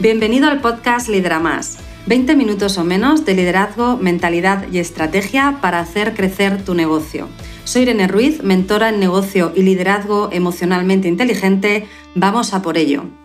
Bienvenido al podcast Lidera Más. 20 minutos o menos de liderazgo, mentalidad y estrategia para hacer crecer tu negocio. Soy Irene Ruiz, mentora en negocio y liderazgo emocionalmente inteligente. Vamos a por ello.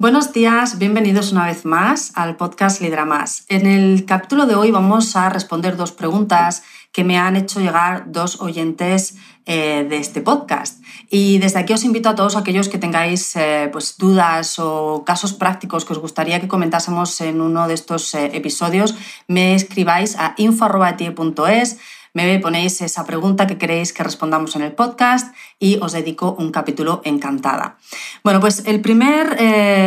Buenos días, bienvenidos una vez más al podcast Lidera Más. En el capítulo de hoy vamos a responder dos preguntas que me han hecho llegar dos oyentes eh, de este podcast. Y desde aquí os invito a todos aquellos que tengáis eh, pues, dudas o casos prácticos que os gustaría que comentásemos en uno de estos eh, episodios, me escribáis a info.es me ponéis esa pregunta que queréis que respondamos en el podcast y os dedico un capítulo encantada. Bueno, pues el primer,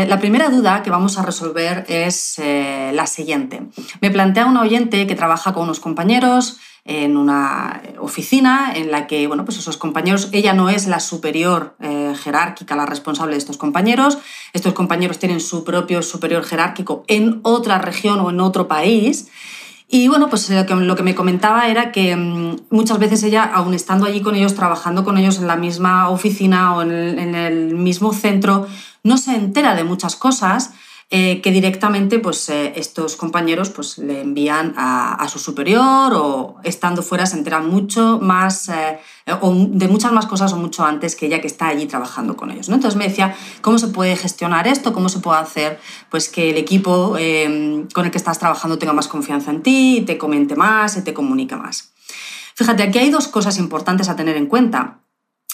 la primera duda que vamos a resolver es la siguiente. Me plantea un oyente que trabaja con unos compañeros, en una oficina en la que, bueno, pues esos compañeros, ella no es la superior eh, jerárquica, la responsable de estos compañeros, estos compañeros tienen su propio superior jerárquico en otra región o en otro país. Y bueno, pues lo que, me comentaba era que mm, muchas veces ella, aun estando allí con ellos, trabajando con ellos en la misma oficina o en el mismo centro, no se entera de muchas cosas eh, que directamente pues, eh, estos compañeros pues, le envían a, su superior o estando fuera se enteran mucho más eh, o de muchas más cosas o mucho antes que ella que está allí trabajando con ellos. ¿no? Entonces me decía, ¿cómo se puede gestionar esto? ¿Cómo se puede hacer pues, que el equipo con el que estás trabajando tenga más confianza en ti, te comente más te comunique más? Fíjate, aquí hay dos cosas importantes a tener en cuenta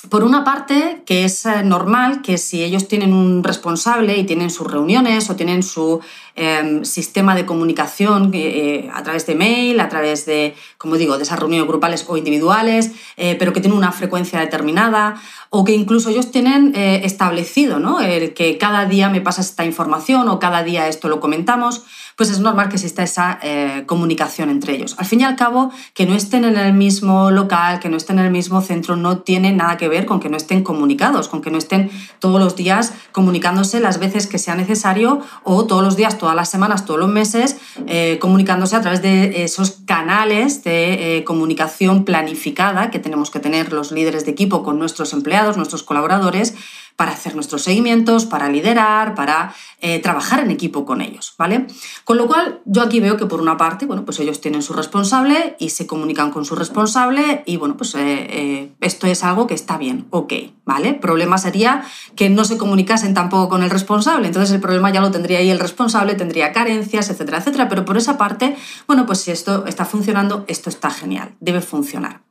por una parte, que es eh, normal que si ellos tienen un responsable y tienen sus reuniones o tienen su em, sistema de comunicación eh, eh, a través de mail, a través de, como digo, de esas reuniones grupales o individuales, pero que tienen una frecuencia determinada, o que incluso ellos tienen establecido ¿no? el que cada día me pasas esta información o cada día esto lo comentamos, pues es normal que exista esa comunicación entre ellos. Al fin y al cabo, que no estén en el mismo local, que no estén en el mismo centro, no tiene nada que ver con que no estén comunicados, con que no estén todos los días comunicándose las veces que sea necesario o todos los días, todas las semanas, todos los meses, eh, comunicándose a través de esos canales de eh, comunicación planificada que tenemos que tener los líderes de equipo con nuestros empleados, nuestros colaboradores, para hacer nuestros seguimientos, para liderar, para eh, trabajar en equipo con ellos, ¿vale? Con lo cual, yo aquí veo que por una parte, bueno, pues ellos tienen su responsable y se comunican con su responsable y, bueno, pues eh, eh, esto es algo que está bien, ok, ¿vale? Problema sería que no se comunicasen tampoco con el responsable, entonces el problema ya lo tendría ahí el responsable, tendría carencias, etcétera, etcétera, pero por esa parte, bueno, pues si esto está funcionando, esto está genial, debe funcionar.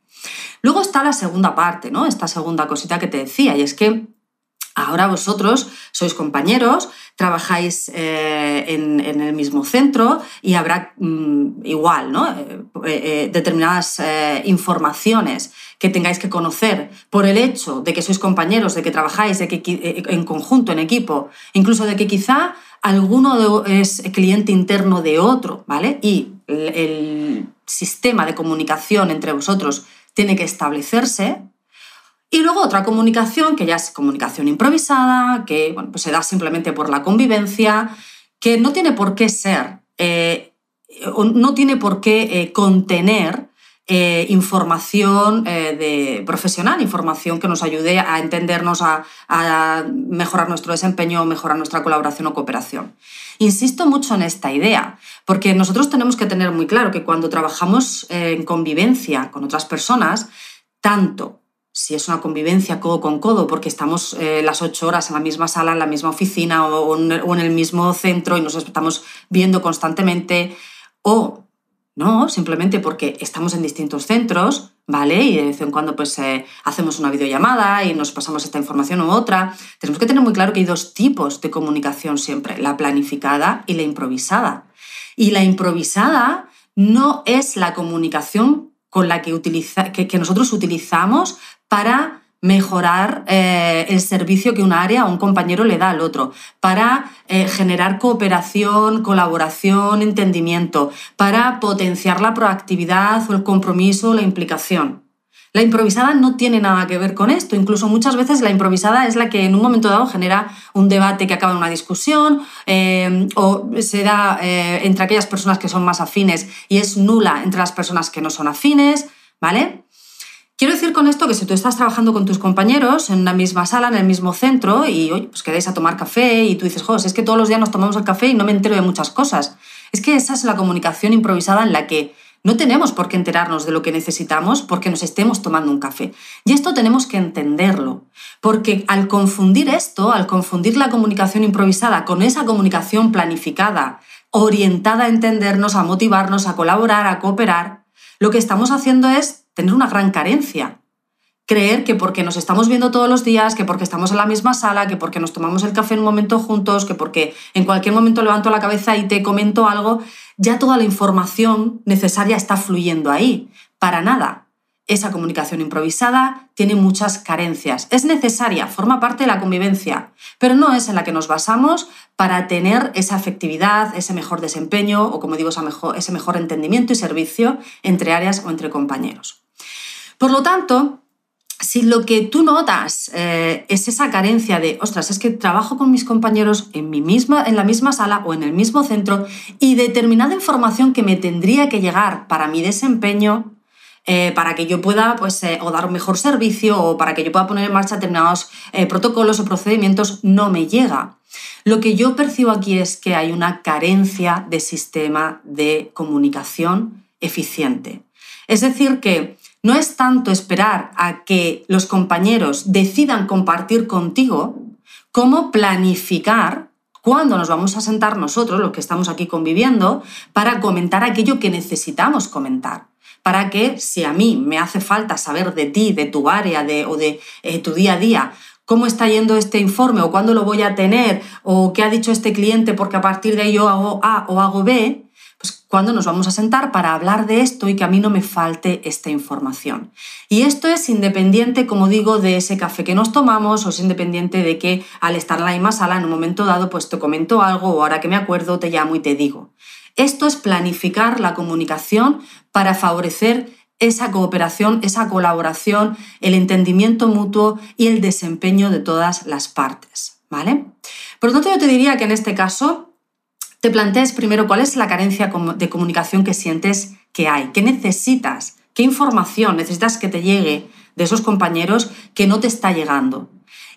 Luego está la segunda parte, ¿no? Esta segunda cosita que te decía, y es que Ahora vosotros sois compañeros, trabajáis eh, en, el mismo centro y habrá mm, igual ¿no? Eh, eh, determinadas informaciones que tengáis que conocer por el hecho de que sois compañeros, de que trabajáis en conjunto, en equipo, incluso de que quizá alguno es cliente interno de otro, ¿vale? Y el sistema de comunicación entre vosotros tiene que establecerse, y luego otra comunicación, que ya es comunicación improvisada, que bueno, pues se da simplemente por la convivencia, que no tiene por qué ser, eh, no tiene por qué eh, contener eh, información de profesional, información que nos ayude a entendernos, a, a, mejorar nuestro desempeño, mejorar nuestra colaboración o cooperación. Insisto mucho en esta idea, porque nosotros tenemos que tener muy claro que cuando trabajamos en convivencia con otras personas, tanto si es una convivencia codo con codo, porque estamos eh, las ocho horas en la misma sala, en la misma oficina o, en el mismo centro y nos estamos viendo constantemente, o no, simplemente porque estamos en distintos centros, ¿vale? Y de vez en cuando pues eh, hacemos una videollamada y nos pasamos esta información u otra. Tenemos que tener muy claro que hay dos tipos de comunicación siempre, la planificada y la improvisada. Y la improvisada no es la comunicación con la que, utiliza, que nosotros utilizamos para mejorar eh, el servicio que un área o un compañero le da al otro, para eh, generar cooperación, colaboración, entendimiento, para potenciar la proactividad o el compromiso la implicación. La improvisada no tiene nada que ver con esto, incluso muchas veces la improvisada es la que en un momento dado genera un debate que acaba en una discusión eh, o se da entre aquellas personas que son más afines y es nula entre las personas que no son afines, ¿vale? Quiero decir con esto que si tú estás trabajando con tus compañeros en una misma sala, en el mismo centro, y oye, pues quedáis a tomar café y tú dices, José, es que todos los días nos tomamos el café y no me entero de muchas cosas. Es que esa es la comunicación improvisada en la que no tenemos por qué enterarnos de lo que necesitamos porque nos estemos tomando un café. Y esto tenemos que entenderlo, porque al confundir esto, al confundir la comunicación improvisada con esa comunicación planificada, orientada a entendernos, a motivarnos, a colaborar, a cooperar, lo que estamos haciendo es tener una gran carencia. Creer que porque nos estamos viendo todos los días, que porque estamos en la misma sala, que porque nos tomamos el café en un momento juntos, que porque en cualquier momento levanto la cabeza y te comento algo, ya toda la información necesaria está fluyendo ahí. Para nada. Esa comunicación improvisada tiene muchas carencias. Es necesaria, forma parte de la convivencia, pero no es en la que nos basamos para tener esa efectividad, ese mejor desempeño o, como digo, ese mejor entendimiento y servicio entre áreas o entre compañeros. Por lo tanto, si lo que tú notas eh, es esa carencia de, ostras, es que trabajo con mis compañeros en, mi misma, en la misma sala o en el mismo centro y determinada información que me tendría que llegar para mi desempeño, eh, para que yo pueda pues, eh, o dar un mejor servicio o para que yo pueda poner en marcha determinados protocolos o procedimientos, no me llega. Lo que yo percibo aquí es que hay una carencia de sistema de comunicación eficiente. Es decir, que no es tanto esperar a que los compañeros decidan compartir contigo, como planificar cuándo nos vamos a sentar nosotros, los que estamos aquí conviviendo, para comentar aquello que necesitamos comentar. Para que si a mí me hace falta saber de ti, de tu área de, o de eh, tu día a día, cómo está yendo este informe o cuándo lo voy a tener o qué ha dicho este cliente porque a partir de ahí yo hago A o hago B, cuando nos vamos a sentar para hablar de esto y que a mí no me falte esta información. Y esto es independiente, como digo, de ese café que nos tomamos o es independiente de que al estar en la misma sala en un momento dado pues te comento algo o ahora que me acuerdo te llamo y te digo. Esto es planificar la comunicación para favorecer esa cooperación, esa colaboración, el entendimiento mutuo y el desempeño de todas las partes. ¿Vale? Por lo tanto, yo te diría que en este caso te plantees primero cuál es la carencia de comunicación que sientes que hay, qué necesitas, qué información necesitas que te llegue de esos compañeros que no te está llegando.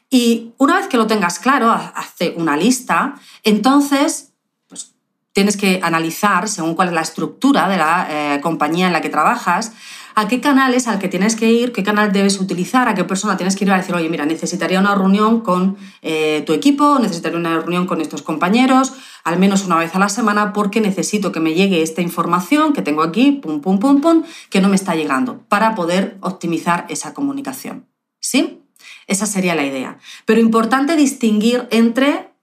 Y una vez que lo tengas claro, hace una lista, entonces pues, tienes que analizar, según cuál es la estructura de la eh, compañía en la que trabajas, a qué canal es al que tienes que ir, qué canal debes utilizar, a qué persona tienes que ir a decir, oye, mira, necesitaría una reunión con eh, tu equipo, necesitaría una reunión con estos compañeros, al menos una vez a la semana, porque necesito que me llegue esta información que tengo aquí, pum, pum, pum, pum, que no me está llegando, para poder optimizar esa comunicación. ¿Sí? Esa sería la idea. Pero importante distinguir entre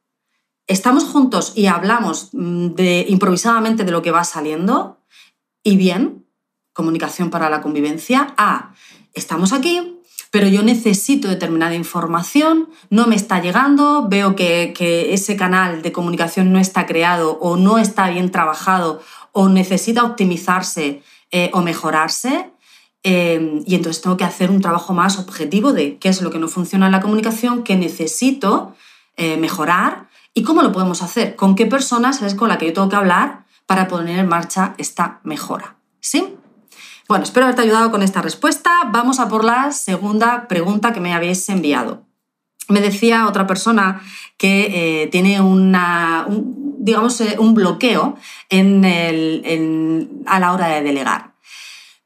estamos juntos y hablamos mm, de, improvisadamente de lo que va saliendo y bien, comunicación para la convivencia, a estamos aquí, pero yo necesito determinada información, no me está llegando, veo que, ese canal de comunicación no está creado o no está bien trabajado o necesita optimizarse eh, o mejorarse. Eh, y entonces tengo que hacer un trabajo más objetivo de qué es lo que no funciona en la comunicación, qué necesito eh, mejorar y cómo lo podemos hacer, con qué personas es con la que yo tengo que hablar para poner en marcha esta mejora. ¿Sí? Bueno, espero haberte ayudado con esta respuesta. Vamos a por la segunda pregunta que me habéis enviado. Me decía otra persona que eh, tiene un, digamos, eh, un bloqueo a la hora de delegar.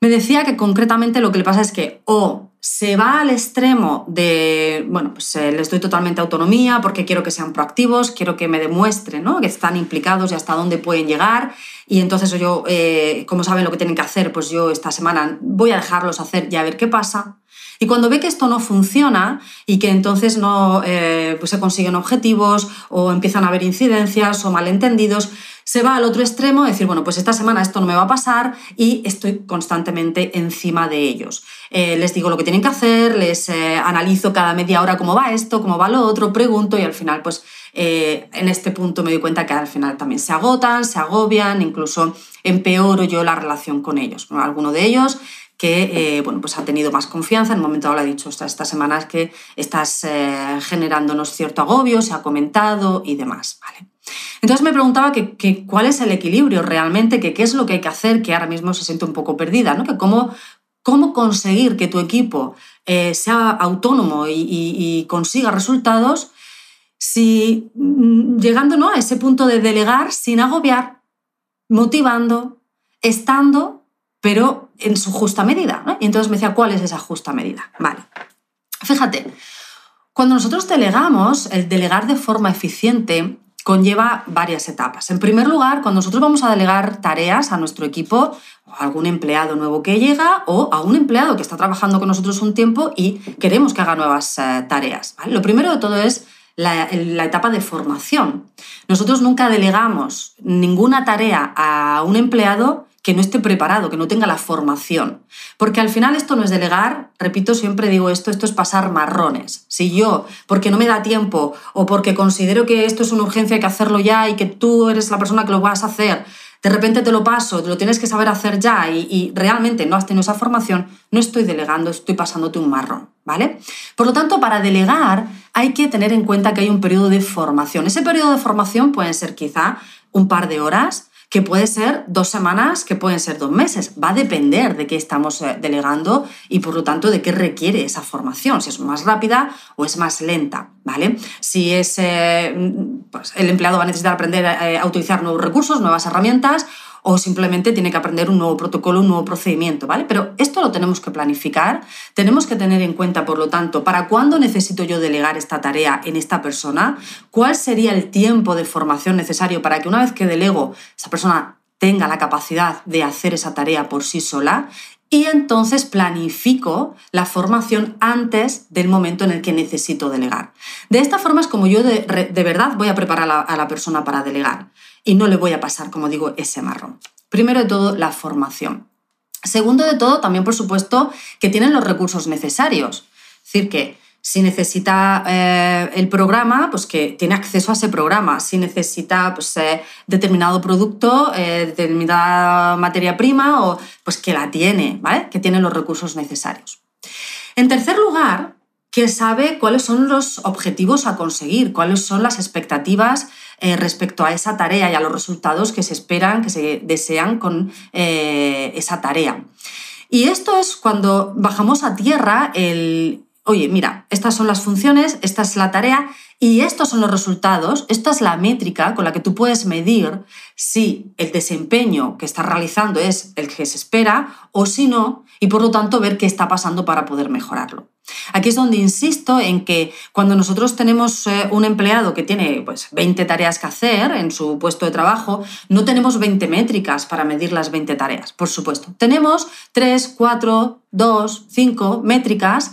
Me decía que concretamente lo que le pasa es que o se va al extremo de, bueno, pues eh, les doy totalmente autonomía porque quiero que sean proactivos, quiero que me demuestren ¿no? que están implicados y hasta dónde pueden llegar. Y entonces yo, eh, como saben lo que tienen que hacer, pues yo esta semana voy a dejarlos hacer y a ver qué pasa. Y cuando ve que esto no funciona y que entonces no eh, pues se consiguen objetivos o empiezan a haber incidencias o malentendidos, se va al otro extremo, decir, bueno, pues esta semana esto no me va a pasar y estoy constantemente encima de ellos. Eh, les digo lo que tienen que hacer, les eh, analizo cada media hora cómo va esto, cómo va lo otro, pregunto y al final, pues en este punto me doy cuenta que al final también se agotan, se agobian, incluso empeoro yo la relación con ellos. alguno de ellos que eh, bueno, pues ha tenido más confianza. En un momento le ha dicho, estas, estas semanas que estás eh, generándonos cierto agobio, se ha comentado y demás. ¿vale? Entonces me preguntaba que, cuál es el equilibrio realmente, qué es lo que hay que hacer, que ahora mismo se siente un poco perdida, ¿no? que cómo, cómo conseguir que tu equipo eh, sea autónomo y, consiga resultados, si mm, llegando ¿no? a ese punto de delegar sin agobiar, motivando, estando, pero en su justa medida. Y entonces me decía, ¿cuál es esa justa medida? Vale. Fíjate, cuando nosotros delegamos, el delegar de forma eficiente conlleva varias etapas. En primer lugar, cuando nosotros vamos a delegar tareas a nuestro equipo, a algún empleado nuevo que llega o a un empleado que está trabajando con nosotros un tiempo y queremos que haga nuevas eh, tareas. Lo primero de todo es la, la, etapa de formación. Nosotros nunca delegamos ninguna tarea a un empleado que no esté preparado, que no tenga la formación. Porque al final esto no es delegar, repito, siempre digo esto, esto es pasar marrones. Si yo, porque no me da tiempo o porque considero que esto es una urgencia, hay que hacerlo ya y que tú eres la persona que lo vas a hacer, de repente te lo paso, te lo tienes que saber hacer ya y, realmente no has tenido esa formación, no estoy delegando, estoy pasándote un marrón, ¿vale? Por lo tanto, para delegar hay que tener en cuenta que hay un periodo de formación. Ese periodo de formación puede ser quizá un par de horas, que puede ser dos semanas, que pueden ser dos meses. Va a depender de qué estamos eh, delegando y por lo tanto de qué requiere esa formación, si es más rápida o es más lenta, ¿vale? Si es, eh, pues el empleado va a necesitar aprender eh, a utilizar nuevos recursos, nuevas herramientas o simplemente tiene que aprender un nuevo protocolo, un nuevo procedimiento, ¿vale? Pero esto lo tenemos que planificar, tenemos que tener en cuenta, por lo tanto, para cuándo necesito yo delegar esta tarea en esta persona, cuál sería el tiempo de formación necesario para que una vez que delego, esa persona tenga la capacidad de hacer esa tarea por sí sola y entonces planifico la formación antes del momento en el que necesito delegar. De esta forma es como yo de, verdad voy a preparar a la persona para delegar y no le voy a pasar, como digo, ese marrón. Primero de todo, la formación. Segundo de todo, también por supuesto, que tienen los recursos necesarios. Es decir, que si necesita eh, el programa, pues que tiene acceso a ese programa. Si necesita pues, eh, determinado producto, eh, determinada materia prima, o, pues que la tiene, ¿vale? Que tiene los recursos necesarios. En tercer lugar, que sabe cuáles son los objetivos a conseguir, cuáles son las expectativas eh, respecto a esa tarea y a los resultados que se esperan, que se desean con eh, esa tarea. Y esto es cuando bajamos a tierra el, oye, mira, estas son las funciones, esta es la tarea y estos son los resultados, esta es la métrica con la que tú puedes medir si el desempeño que estás realizando es el que se espera o si no, y por lo tanto ver qué está pasando para poder mejorarlo. Aquí es donde insisto en que cuando nosotros tenemos eh, un empleado que tiene pues, 20 tareas que hacer en su puesto de trabajo, no tenemos 20 métricas para medir las 20 tareas, por supuesto. Tenemos 3, 4, 2, 5 métricas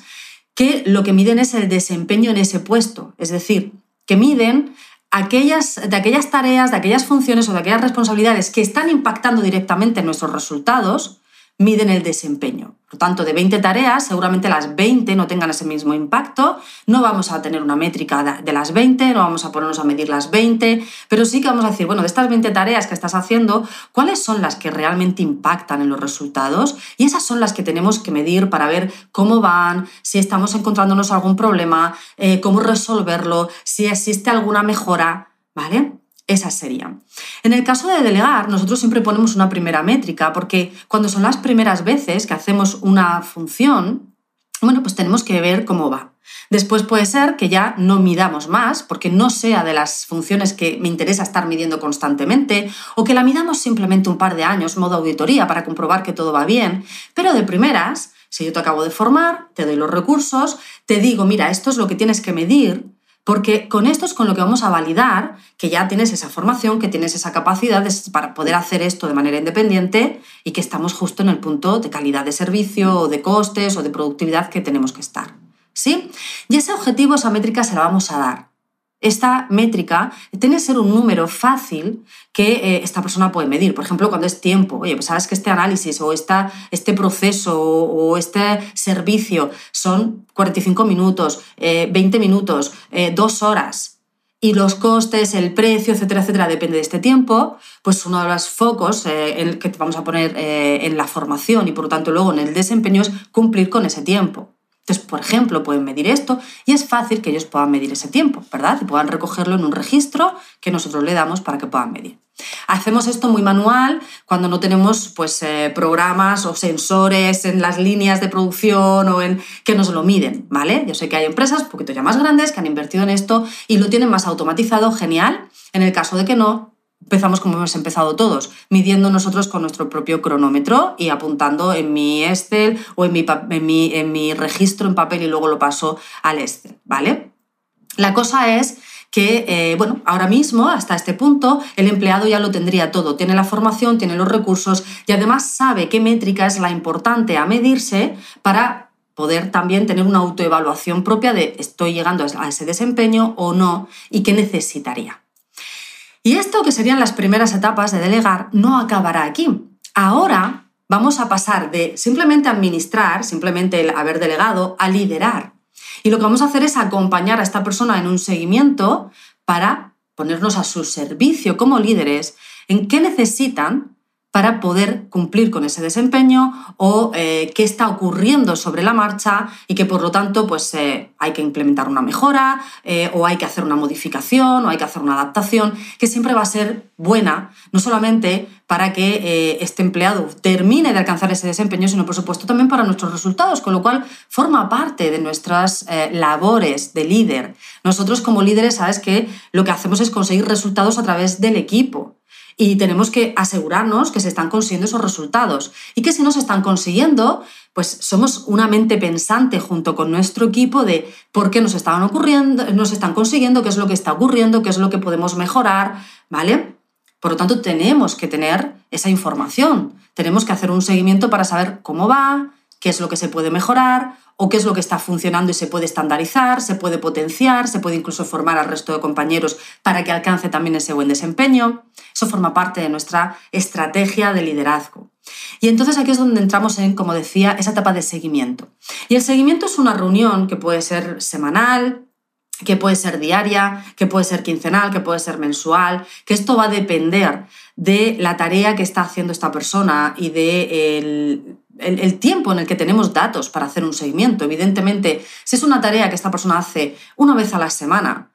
que lo que miden es el desempeño en ese puesto, es decir, que miden aquellas, de aquellas tareas, de aquellas funciones o de aquellas responsabilidades que están impactando directamente en nuestros resultados, miden el desempeño. Por tanto, de 20 tareas, seguramente las 20 no tengan ese mismo impacto, no vamos a tener una métrica de las 20, no vamos a ponernos a medir las 20, pero sí que vamos a decir, bueno, de estas 20 tareas que estás haciendo, ¿cuáles son las que realmente impactan en los resultados? Y esas son las que tenemos que medir para ver cómo van, si estamos encontrándonos algún problema, eh, cómo resolverlo, si existe alguna mejora, ¿vale? Esas serían. En el caso de delegar, nosotros siempre ponemos una primera métrica, porque cuando son las primeras veces que hacemos una función, bueno, pues tenemos que ver cómo va. Después puede ser que ya no midamos más, porque no sea de las funciones que me interesa estar midiendo constantemente, o que la midamos simplemente un par de años, modo auditoría, para comprobar que todo va bien. Pero de primeras, si yo te acabo de formar, te doy los recursos, te digo, mira, esto es lo que tienes que medir, porque con esto es con lo que vamos a validar que ya tienes esa formación, que tienes esa capacidad para poder hacer esto de manera independiente y que estamos justo en el punto de calidad de servicio o de costes o de productividad que tenemos que estar. ¿Sí? Y ese objetivo, esa métrica se la vamos a dar. Esta métrica tiene que ser un número fácil que eh, esta persona puede medir. Por ejemplo, cuando es tiempo. Oye, pues sabes que este análisis o esta, este proceso o, este servicio son 45 minutos, 20 eh, minutos, eh, dos horas. Y los costes, el precio, etcétera, etcétera, depende de este tiempo, pues uno de los focos el que vamos a poner en la formación y por lo tanto luego en el desempeño es cumplir con ese tiempo. Entonces, por ejemplo, pueden medir esto y es fácil que ellos puedan medir ese tiempo, ¿verdad? Y puedan recogerlo en un registro que nosotros le damos para que puedan medir. Hacemos esto muy manual cuando no tenemos pues, eh, programas o sensores en las líneas de producción o en que nos lo miden, ¿vale? Yo sé que hay empresas un poquito ya más grandes que han invertido en esto y lo tienen más automatizado, genial. En el caso de que no, empezamos como hemos empezado todos, midiendo nosotros con nuestro propio cronómetro y apuntando en mi Excel o en mi, en mi, en mi registro en papel y luego lo paso al Excel, ¿vale? La cosa es que, eh, bueno, ahora mismo, hasta este punto, el empleado ya lo tendría todo. Tiene la formación, tiene los recursos y además sabe qué métrica es la importante a medirse para poder también tener una autoevaluación propia de estoy llegando a ese desempeño o no y qué necesitaría. Y esto, que serían las primeras etapas de delegar, no acabará aquí. Ahora vamos a pasar de simplemente administrar, simplemente el haber delegado, a liderar. Y lo que vamos a hacer es acompañar a esta persona en un seguimiento para ponernos a su servicio como líderes en qué necesitan para poder cumplir con ese desempeño o eh, qué está ocurriendo sobre la marcha y que por lo tanto pues, eh, hay que implementar una mejora eh, o hay que hacer una modificación o hay que hacer una adaptación que siempre va a ser buena, no solamente para que este empleado termine de alcanzar ese desempeño, sino por supuesto también para nuestros resultados, con lo cual forma parte de nuestras labores de líder. Nosotros como líderes, sabes que lo que hacemos es conseguir resultados a través del equipo y tenemos que asegurarnos que se están consiguiendo esos resultados y que si no se están consiguiendo, pues somos una mente pensante junto con nuestro equipo de por qué nos estaban ocurriendo, nos están consiguiendo, qué es lo que está ocurriendo, qué es lo que podemos mejorar, ¿vale? Por lo tanto, tenemos que tener esa información, tenemos que hacer un seguimiento para saber cómo va, qué es lo que se puede mejorar o qué es lo que está funcionando y se puede estandarizar, se puede potenciar, se puede incluso formar al resto de compañeros para que alcance también ese buen desempeño. Eso forma parte de nuestra estrategia de liderazgo. Y entonces aquí es donde entramos en, como decía, esa etapa de seguimiento. Y el seguimiento es una reunión que puede ser semanal, que puede ser diaria, que puede ser quincenal, que puede ser mensual, que esto va a depender de la tarea que está haciendo esta persona y de el, el, tiempo en el que tenemos datos para hacer un seguimiento. Evidentemente, si es una tarea que esta persona hace una vez a la semana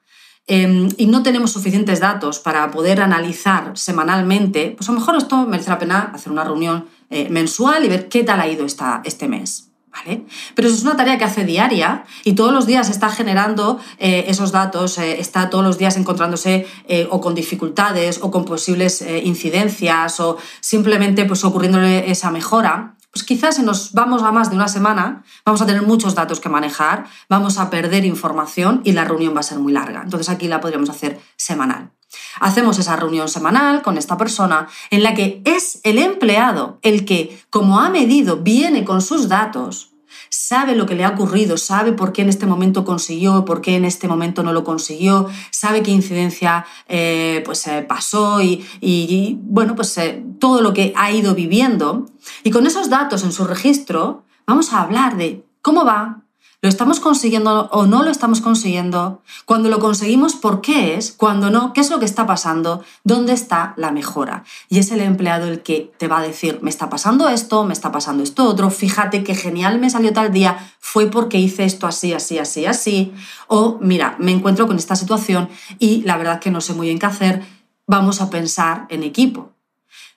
em, y no tenemos suficientes datos para poder analizar semanalmente, pues a lo mejor esto merece la pena hacer una reunión eh, mensual y ver qué tal ha ido esta, este mes. ¿Vale? Pero si es una tarea que hace diaria y todos los días está generando eh, esos datos, eh, está todos los días encontrándose o con dificultades o con posibles incidencias o simplemente pues ocurriéndole esa mejora, pues quizás si nos vamos a más de una semana, vamos a tener muchos datos que manejar, vamos a perder información y la reunión va a ser muy larga. Entonces aquí la podríamos hacer semanal. Hacemos esa reunión semanal con esta persona en la que es el empleado el que, como ha medido, viene con sus datos sabe lo que le ha ocurrido, sabe por qué en este momento consiguió, por qué en este momento no lo consiguió, sabe qué incidencia eh, pues, eh, pasó y, bueno, pues eh, todo lo que ha ido viviendo. Y con esos datos en su registro vamos a hablar de cómo va, ¿Lo estamos consiguiendo o no lo estamos consiguiendo? Cuando lo conseguimos, ¿por qué es? Cuando no, ¿qué es lo que está pasando? ¿Dónde está la mejora? Y es el empleado el que te va a decir, me está pasando esto, me está pasando esto otro, fíjate qué genial me salió tal día, fue porque hice esto así, así, así, así. O mira, me encuentro con esta situación y la verdad que no sé muy bien qué hacer, vamos a pensar en equipo.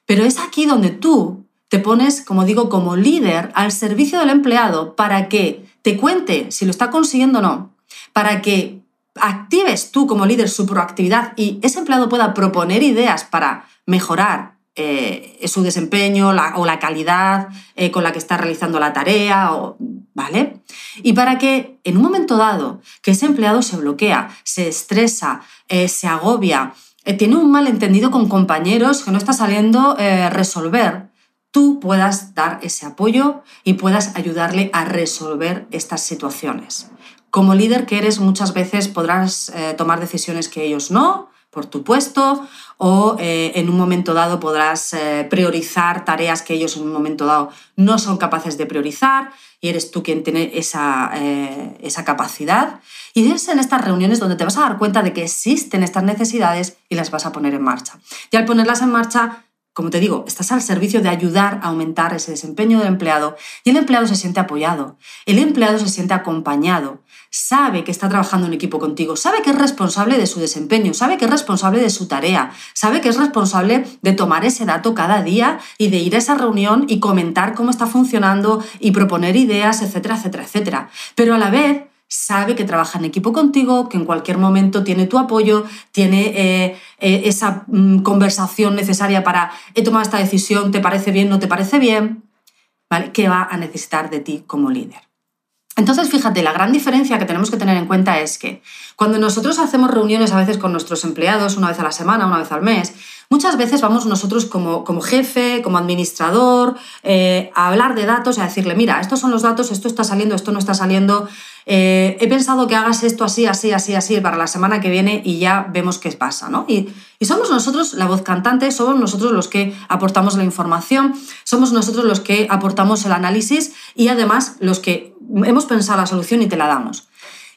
Pero es aquí donde tú te pones, como digo, como líder al servicio del empleado para que te cuente si lo está consiguiendo o no, para que actives tú como líder su proactividad y ese empleado pueda proponer ideas para mejorar eh, su desempeño o la calidad eh, con la que está realizando la tarea, ¿vale? Y para que en un momento dado que ese empleado se bloquea, se estresa, eh, se agobia, tiene un malentendido con compañeros que no está saliendo resolver, tú puedas dar ese apoyo y puedas ayudarle a resolver estas situaciones. Como líder que eres, muchas veces podrás eh, tomar decisiones que ellos no, por tu puesto, o eh, en un momento dado podrás eh, priorizar tareas que ellos en un momento dado no son capaces de priorizar y eres tú quien tiene esa, esa capacidad. Y es en estas reuniones donde te vas a dar cuenta de que existen estas necesidades y las vas a poner en marcha. Y al ponerlas en marcha, como te digo, estás al servicio de ayudar a aumentar ese desempeño del empleado y el empleado se siente apoyado, el empleado se siente acompañado, sabe que está trabajando en equipo contigo, sabe que es responsable de su desempeño, sabe que es responsable de su tarea, sabe que es responsable de tomar ese dato cada día y de ir a esa reunión y comentar cómo está funcionando y proponer ideas, etcétera, etcétera, etcétera. Pero a la vez sabe que trabaja en equipo contigo, que en cualquier momento tiene tu apoyo, tiene eh, eh, esa mm, conversación necesaria para he tomado esta decisión, ¿te parece bien, no te parece bien? ¿Vale? Que va a necesitar de ti como líder. Entonces, fíjate, la gran diferencia que tenemos que tener en cuenta es que cuando nosotros hacemos reuniones a veces con nuestros empleados, una vez a la semana, una vez al mes, muchas veces vamos nosotros como, como jefe, como administrador, eh, a hablar de datos a decirle, mira, estos son los datos, esto está saliendo, esto no está saliendo, eh, he pensado que hagas esto así, así, así, así para la semana que viene y ya vemos qué pasa, ¿no? Y, somos nosotros, la voz cantante, somos nosotros los que aportamos la información, somos nosotros los que aportamos el análisis y además los que hemos pensado la solución y te la damos.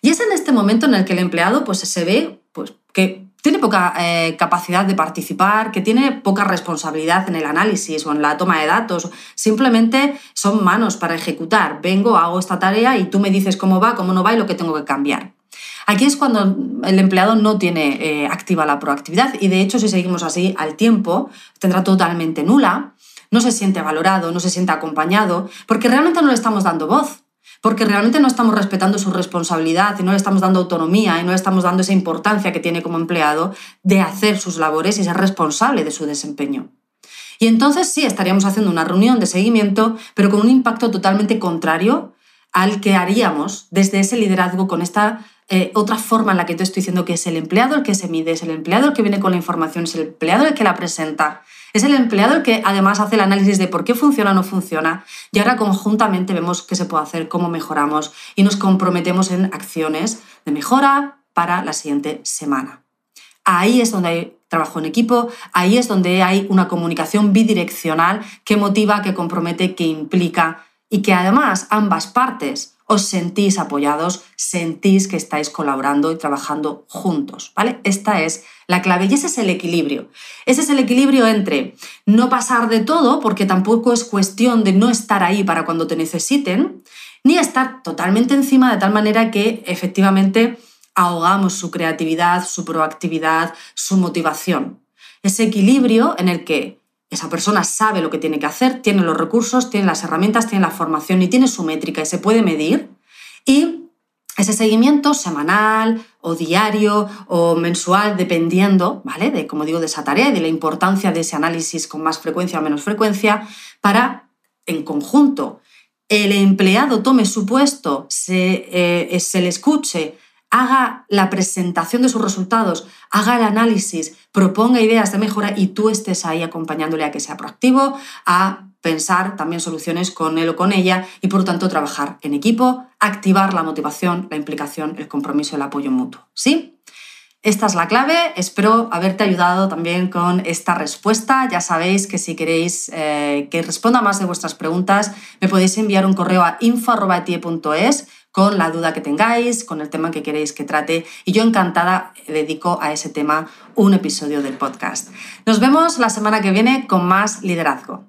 Y es en este momento en el que el empleado pues, se ve pues, que tiene poca eh, capacidad de participar, que tiene poca responsabilidad en el análisis o en la toma de datos. Simplemente son manos para ejecutar. Vengo, hago esta tarea y tú me dices cómo va, cómo no va y lo que tengo que cambiar. Aquí es cuando el empleado no tiene eh, activa la proactividad y de hecho si seguimos así al tiempo tendrá totalmente nula, no se siente valorado, no se siente acompañado, porque realmente no le estamos dando voz porque realmente no estamos respetando su responsabilidad y no le estamos dando autonomía y no le estamos dando esa importancia que tiene como empleado de hacer sus labores y ser responsable de su desempeño. Y entonces sí, estaríamos haciendo una reunión de seguimiento, pero con un impacto totalmente contrario al que haríamos desde ese liderazgo con esta eh, otra forma en la que te estoy diciendo que es el empleado el que se mide, es el empleado el que viene con la información, es el empleado el que la presenta, es el empleado el que además hace el análisis de por qué funciona o no funciona y ahora conjuntamente vemos qué se puede hacer, cómo mejoramos y nos comprometemos en acciones de mejora para la siguiente semana. Ahí es donde hay trabajo en equipo, ahí es donde hay una comunicación bidireccional que motiva, que compromete, que implica y que además ambas partes os sentís apoyados, sentís que estáis colaborando y trabajando juntos, ¿vale? Esta es la clave y ese es el equilibrio. Ese es el equilibrio entre no pasar de todo, porque tampoco es cuestión de no estar ahí para cuando te necesiten, ni estar totalmente encima de tal manera que efectivamente ahogamos su creatividad, su proactividad, su motivación. Ese equilibrio en el que esa persona sabe lo que tiene que hacer, tiene los recursos, tiene las herramientas, tiene la formación y tiene su métrica y se puede medir. Y ese seguimiento semanal o diario o mensual, dependiendo, ¿vale? De, como digo, de esa tarea y de la importancia de ese análisis con más frecuencia o menos frecuencia, para, en conjunto, el empleado tome su puesto, se, eh, se le escuche, haga la presentación de sus resultados, haga el análisis, proponga ideas de mejora y tú estés ahí acompañándole a que sea proactivo, a pensar también soluciones con él o con ella y por lo tanto trabajar en equipo, activar la motivación, la implicación, el compromiso, el apoyo mutuo. ¿Sí? Esta es la clave, espero haberte ayudado también con esta respuesta. Ya sabéis que si queréis eh, que responda más de vuestras preguntas, me podéis enviar un correo a info.tie.es con la duda que tengáis, con el tema que queréis que trate y yo encantada dedico a ese tema un episodio del podcast. Nos vemos la semana que viene con más liderazgo.